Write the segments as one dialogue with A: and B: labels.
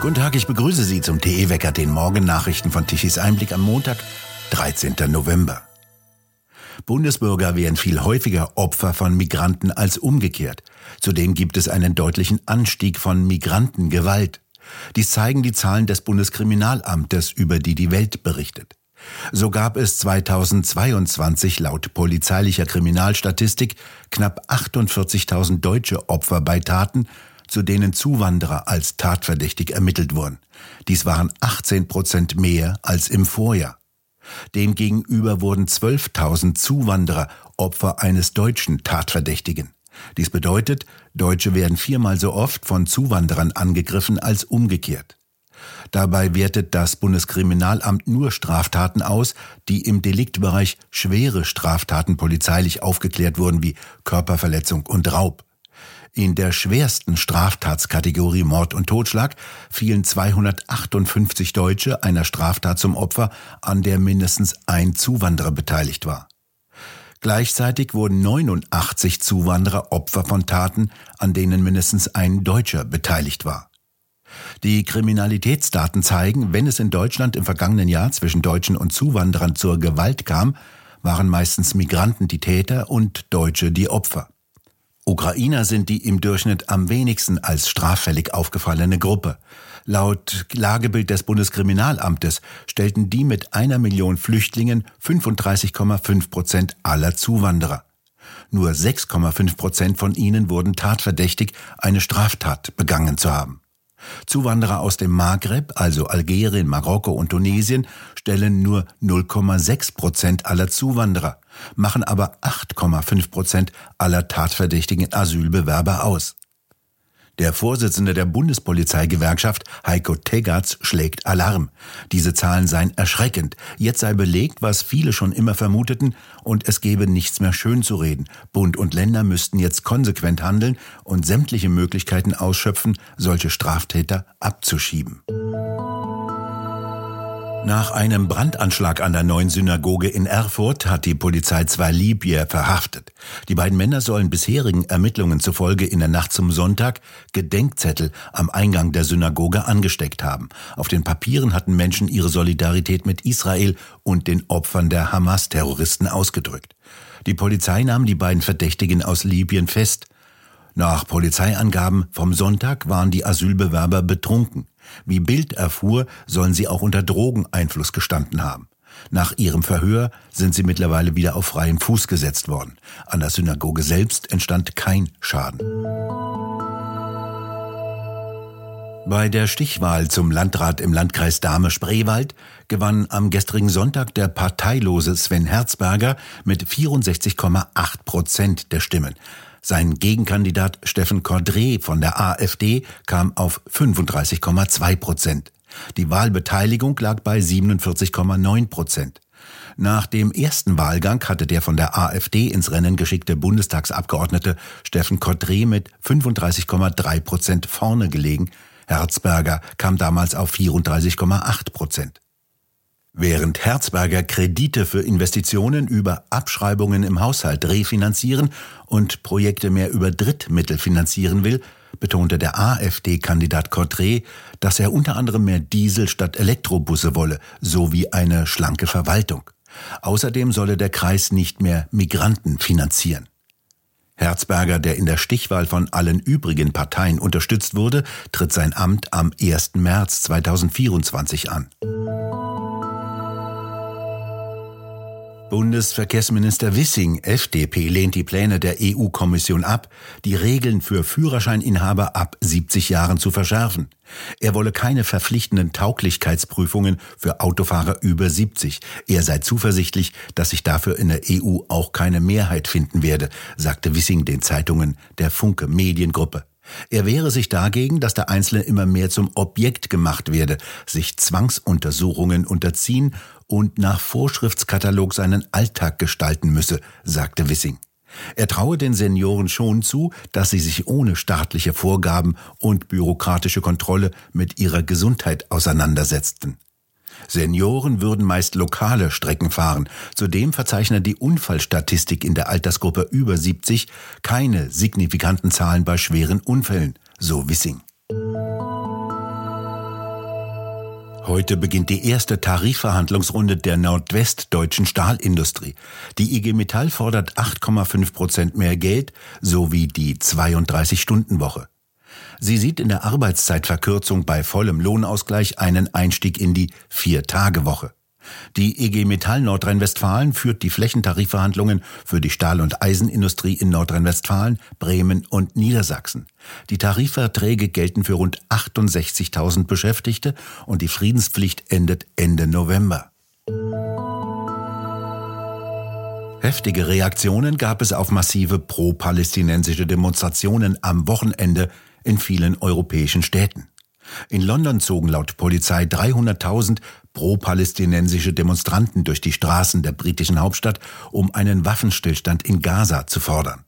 A: Guten Tag, ich begrüße Sie zum TE-Wecker, den Morgennachrichten von Tichys Einblick am Montag, 13. November. Bundesbürger wären viel häufiger Opfer von Migranten als umgekehrt. Zudem gibt es einen deutlichen Anstieg von Migrantengewalt. Dies zeigen die Zahlen des Bundeskriminalamtes, über die die Welt berichtet. So gab es 2022 laut polizeilicher Kriminalstatistik knapp 48.000 deutsche Opfer bei Taten, zu denen Zuwanderer als tatverdächtig ermittelt wurden. Dies waren 18 Prozent mehr als im Vorjahr. Demgegenüber wurden 12.000 Zuwanderer Opfer eines deutschen Tatverdächtigen. Dies bedeutet, Deutsche werden viermal so oft von Zuwanderern angegriffen als umgekehrt. Dabei wertet das Bundeskriminalamt nur Straftaten aus, die im Deliktbereich schwere Straftaten polizeilich aufgeklärt wurden wie Körperverletzung und Raub. In der schwersten Straftatskategorie Mord und Totschlag fielen 258 Deutsche einer Straftat zum Opfer, an der mindestens ein Zuwanderer beteiligt war. Gleichzeitig wurden 89 Zuwanderer Opfer von Taten, an denen mindestens ein Deutscher beteiligt war. Die Kriminalitätsdaten zeigen, wenn es in Deutschland im vergangenen Jahr zwischen Deutschen und Zuwanderern zur Gewalt kam, waren meistens Migranten die Täter und Deutsche die Opfer. Ukrainer sind die im Durchschnitt am wenigsten als straffällig aufgefallene Gruppe. Laut Lagebild des Bundeskriminalamtes stellten die mit einer Million Flüchtlingen 35,5 Prozent aller Zuwanderer. Nur 6,5 Prozent von ihnen wurden tatverdächtig, eine Straftat begangen zu haben. Zuwanderer aus dem Maghreb, also Algerien, Marokko und Tunesien, stellen nur 0,6 Prozent aller Zuwanderer, machen aber 8,5 Prozent aller tatverdächtigen Asylbewerber aus. Der Vorsitzende der Bundespolizeigewerkschaft, Heiko Tegatz, schlägt Alarm. Diese Zahlen seien erschreckend. Jetzt sei belegt, was viele schon immer vermuteten, und es gebe nichts mehr schön zu reden. Bund und Länder müssten jetzt konsequent handeln und sämtliche Möglichkeiten ausschöpfen, solche Straftäter abzuschieben. Nach einem Brandanschlag an der neuen Synagoge in Erfurt hat die Polizei zwei Libyer verhaftet. Die beiden Männer sollen bisherigen Ermittlungen zufolge in der Nacht zum Sonntag Gedenkzettel am Eingang der Synagoge angesteckt haben. Auf den Papieren hatten Menschen ihre Solidarität mit Israel und den Opfern der Hamas-Terroristen ausgedrückt. Die Polizei nahm die beiden Verdächtigen aus Libyen fest. Nach Polizeiangaben vom Sonntag waren die Asylbewerber betrunken. Wie Bild erfuhr, sollen sie auch unter Drogeneinfluss gestanden haben. Nach ihrem Verhör sind sie mittlerweile wieder auf freien Fuß gesetzt worden. An der Synagoge selbst entstand kein Schaden. Bei der Stichwahl zum Landrat im Landkreis Dahme-Spreewald gewann am gestrigen Sonntag der parteilose Sven Herzberger mit 64,8 Prozent der Stimmen. Sein Gegenkandidat Steffen Cordré von der AfD kam auf 35,2 Prozent. Die Wahlbeteiligung lag bei 47,9 Prozent. Nach dem ersten Wahlgang hatte der von der AfD ins Rennen geschickte Bundestagsabgeordnete Steffen Cordré mit 35,3 Prozent vorne gelegen. Herzberger kam damals auf 34,8 Prozent. Während Herzberger Kredite für Investitionen über Abschreibungen im Haushalt refinanzieren und Projekte mehr über Drittmittel finanzieren will, betonte der AfD-Kandidat Cotré, dass er unter anderem mehr Diesel statt Elektrobusse wolle, sowie eine schlanke Verwaltung. Außerdem solle der Kreis nicht mehr Migranten finanzieren. Herzberger, der in der Stichwahl von allen übrigen Parteien unterstützt wurde, tritt sein Amt am 1. März 2024 an. Bundesverkehrsminister Wissing, FDP, lehnt die Pläne der EU-Kommission ab, die Regeln für Führerscheininhaber ab 70 Jahren zu verschärfen. Er wolle keine verpflichtenden Tauglichkeitsprüfungen für Autofahrer über 70. Er sei zuversichtlich, dass sich dafür in der EU auch keine Mehrheit finden werde, sagte Wissing den Zeitungen der Funke Mediengruppe. Er wehre sich dagegen, dass der Einzelne immer mehr zum Objekt gemacht werde, sich Zwangsuntersuchungen unterziehen und nach Vorschriftskatalog seinen Alltag gestalten müsse, sagte Wissing. Er traue den Senioren schon zu, dass sie sich ohne staatliche Vorgaben und bürokratische Kontrolle mit ihrer Gesundheit auseinandersetzten. Senioren würden meist lokale Strecken fahren. Zudem verzeichnet die Unfallstatistik in der Altersgruppe über 70 keine signifikanten Zahlen bei schweren Unfällen, so Wissing. Heute beginnt die erste Tarifverhandlungsrunde der nordwestdeutschen Stahlindustrie. Die IG Metall fordert 8,5 Prozent mehr Geld sowie die 32-Stunden-Woche. Sie sieht in der Arbeitszeitverkürzung bei vollem Lohnausgleich einen Einstieg in die Vier-Tage-Woche. Die EG Metall Nordrhein-Westfalen führt die Flächentarifverhandlungen für die Stahl- und Eisenindustrie in Nordrhein-Westfalen, Bremen und Niedersachsen. Die Tarifverträge gelten für rund 68.000 Beschäftigte und die Friedenspflicht endet Ende November. Heftige Reaktionen gab es auf massive pro-palästinensische Demonstrationen am Wochenende in vielen europäischen Städten. In London zogen laut Polizei 300.000 pro-palästinensische Demonstranten durch die Straßen der britischen Hauptstadt, um einen Waffenstillstand in Gaza zu fordern.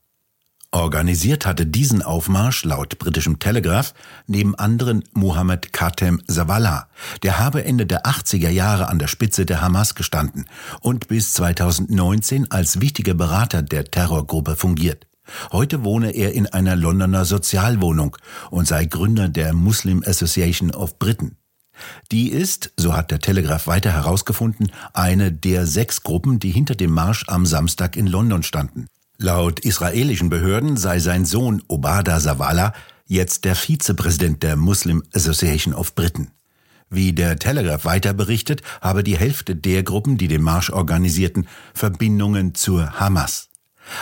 A: Organisiert hatte diesen Aufmarsch laut britischem Telegraph neben anderen Mohammed Khatem Zawallah. Der habe Ende der 80er Jahre an der Spitze der Hamas gestanden und bis 2019 als wichtiger Berater der Terrorgruppe fungiert. Heute wohne er in einer Londoner Sozialwohnung und sei Gründer der Muslim Association of Britain. Die ist, so hat der Telegraph weiter herausgefunden, eine der sechs Gruppen, die hinter dem Marsch am Samstag in London standen. Laut israelischen Behörden sei sein Sohn Obada Zawala jetzt der Vizepräsident der Muslim Association of Britain. Wie der Telegraph weiter berichtet, habe die Hälfte der Gruppen, die den Marsch organisierten, Verbindungen zur Hamas.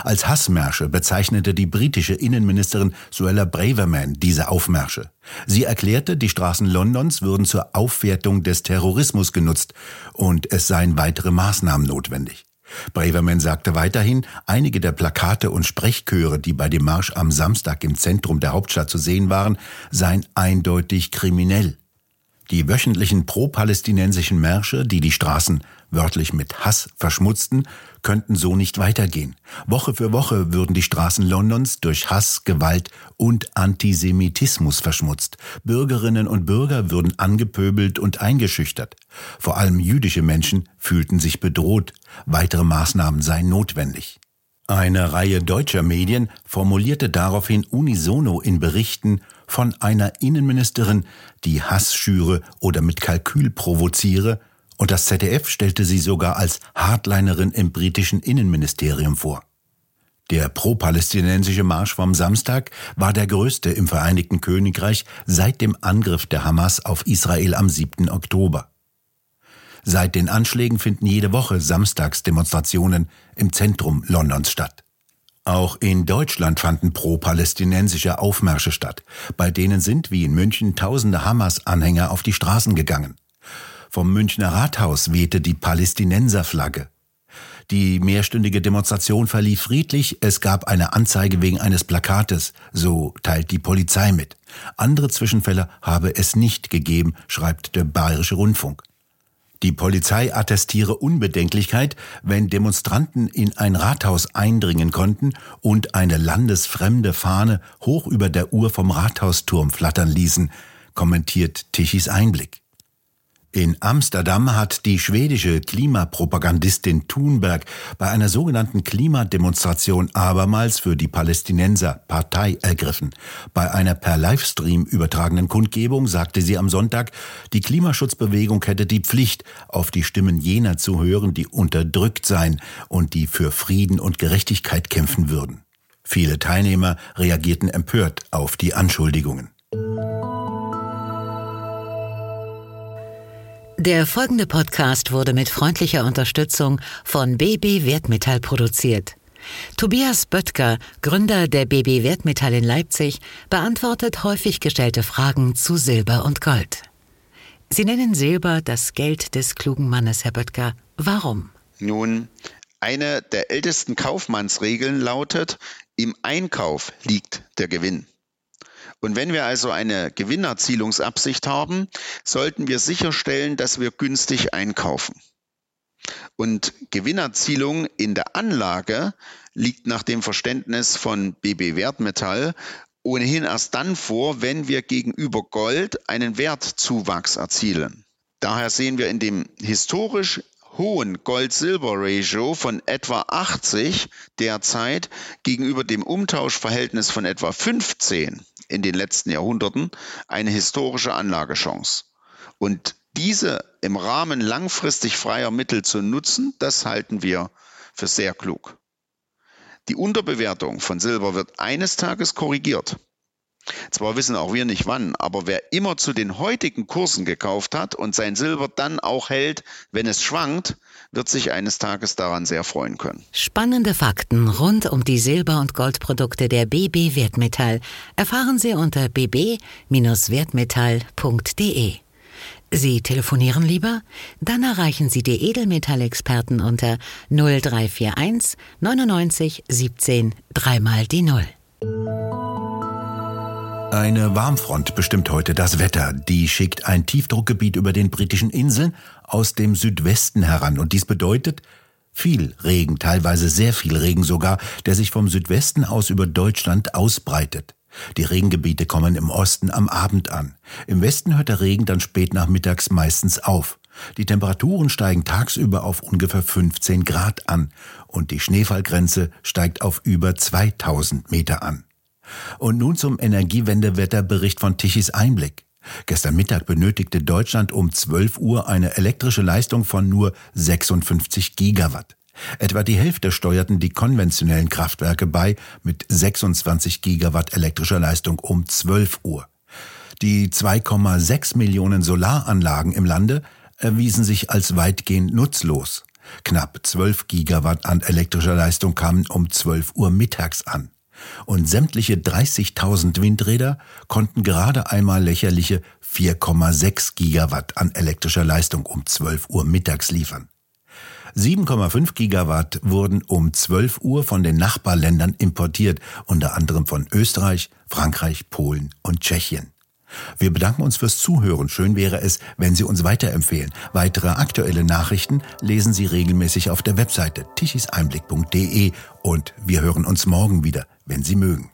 A: Als Hassmärsche bezeichnete die britische Innenministerin Suella Braverman diese Aufmärsche. Sie erklärte, die Straßen Londons würden zur Aufwertung des Terrorismus genutzt und es seien weitere Maßnahmen notwendig. Braverman sagte weiterhin, einige der Plakate und Sprechchöre, die bei dem Marsch am Samstag im Zentrum der Hauptstadt zu sehen waren, seien eindeutig kriminell. Die wöchentlichen pro-palästinensischen Märsche, die die Straßen wörtlich mit Hass verschmutzten, könnten so nicht weitergehen. Woche für Woche würden die Straßen Londons durch Hass, Gewalt und Antisemitismus verschmutzt. Bürgerinnen und Bürger würden angepöbelt und eingeschüchtert. Vor allem jüdische Menschen fühlten sich bedroht. Weitere Maßnahmen seien notwendig. Eine Reihe deutscher Medien formulierte daraufhin unisono in Berichten von einer Innenministerin, die Hass schüre oder mit Kalkül provoziere, und das ZDF stellte sie sogar als Hardlinerin im britischen Innenministerium vor. Der pro-palästinensische Marsch vom Samstag war der größte im Vereinigten Königreich seit dem Angriff der Hamas auf Israel am 7. Oktober. Seit den Anschlägen finden jede Woche Samstagsdemonstrationen im Zentrum Londons statt. Auch in Deutschland fanden pro-palästinensische Aufmärsche statt, bei denen sind wie in München tausende Hamas-Anhänger auf die Straßen gegangen. Vom Münchner Rathaus wehte die Palästinenserflagge. Die mehrstündige Demonstration verlief friedlich, es gab eine Anzeige wegen eines Plakates, so teilt die Polizei mit. Andere Zwischenfälle habe es nicht gegeben, schreibt der Bayerische Rundfunk. Die Polizei attestiere Unbedenklichkeit, wenn Demonstranten in ein Rathaus eindringen konnten und eine landesfremde Fahne hoch über der Uhr vom Rathausturm flattern ließen, kommentiert Tichys Einblick. In Amsterdam hat die schwedische Klimapropagandistin Thunberg bei einer sogenannten Klimademonstration abermals für die Palästinenser Partei ergriffen. Bei einer per Livestream übertragenen Kundgebung sagte sie am Sonntag, die Klimaschutzbewegung hätte die Pflicht, auf die Stimmen jener zu hören, die unterdrückt seien und die für Frieden und Gerechtigkeit kämpfen würden. Viele Teilnehmer reagierten empört auf die Anschuldigungen.
B: Der folgende Podcast wurde mit freundlicher Unterstützung von BB Wertmetall produziert. Tobias Böttger, Gründer der BB Wertmetall in Leipzig, beantwortet häufig gestellte Fragen zu Silber und Gold. Sie nennen Silber das Geld des klugen Mannes, Herr Böttger. Warum?
C: Nun, eine der ältesten Kaufmannsregeln lautet, im Einkauf liegt der Gewinn. Und wenn wir also eine Gewinnerzielungsabsicht haben, sollten wir sicherstellen, dass wir günstig einkaufen. Und Gewinnerzielung in der Anlage liegt nach dem Verständnis von BB Wertmetall ohnehin erst dann vor, wenn wir gegenüber Gold einen Wertzuwachs erzielen. Daher sehen wir in dem historisch hohen Gold-Silber-Ratio von etwa 80 derzeit gegenüber dem Umtauschverhältnis von etwa 15 in den letzten Jahrhunderten eine historische Anlagechance. Und diese im Rahmen langfristig freier Mittel zu nutzen, das halten wir für sehr klug. Die Unterbewertung von Silber wird eines Tages korrigiert. Zwar wissen auch wir nicht wann, aber wer immer zu den heutigen Kursen gekauft hat und sein Silber dann auch hält, wenn es schwankt, wird sich eines Tages daran sehr freuen können.
B: Spannende Fakten rund um die Silber- und Goldprodukte der BB Wertmetall erfahren Sie unter bb-wertmetall.de. Sie telefonieren lieber? Dann erreichen Sie die Edelmetallexperten unter 0341 99 17 dreimal die Null.
A: Eine Warmfront bestimmt heute das Wetter. Die schickt ein Tiefdruckgebiet über den britischen Inseln aus dem Südwesten heran. Und dies bedeutet viel Regen, teilweise sehr viel Regen sogar, der sich vom Südwesten aus über Deutschland ausbreitet. Die Regengebiete kommen im Osten am Abend an. Im Westen hört der Regen dann spät nachmittags meistens auf. Die Temperaturen steigen tagsüber auf ungefähr 15 Grad an und die Schneefallgrenze steigt auf über 2000 Meter an. Und nun zum Energiewendewetterbericht von Tichys Einblick. Gestern Mittag benötigte Deutschland um 12 Uhr eine elektrische Leistung von nur 56 Gigawatt. Etwa die Hälfte steuerten die konventionellen Kraftwerke bei mit 26 Gigawatt elektrischer Leistung um 12 Uhr. Die 2,6 Millionen Solaranlagen im Lande erwiesen sich als weitgehend nutzlos. Knapp 12 Gigawatt an elektrischer Leistung kamen um 12 Uhr mittags an. Und sämtliche 30.000 Windräder konnten gerade einmal lächerliche 4,6 Gigawatt an elektrischer Leistung um 12 Uhr mittags liefern. 7,5 Gigawatt wurden um 12 Uhr von den Nachbarländern importiert, unter anderem von Österreich, Frankreich, Polen und Tschechien. Wir bedanken uns fürs Zuhören. Schön wäre es, wenn Sie uns weiterempfehlen. Weitere aktuelle Nachrichten lesen Sie regelmäßig auf der Webseite tichiseinblick.de und wir hören uns morgen wieder, wenn Sie mögen.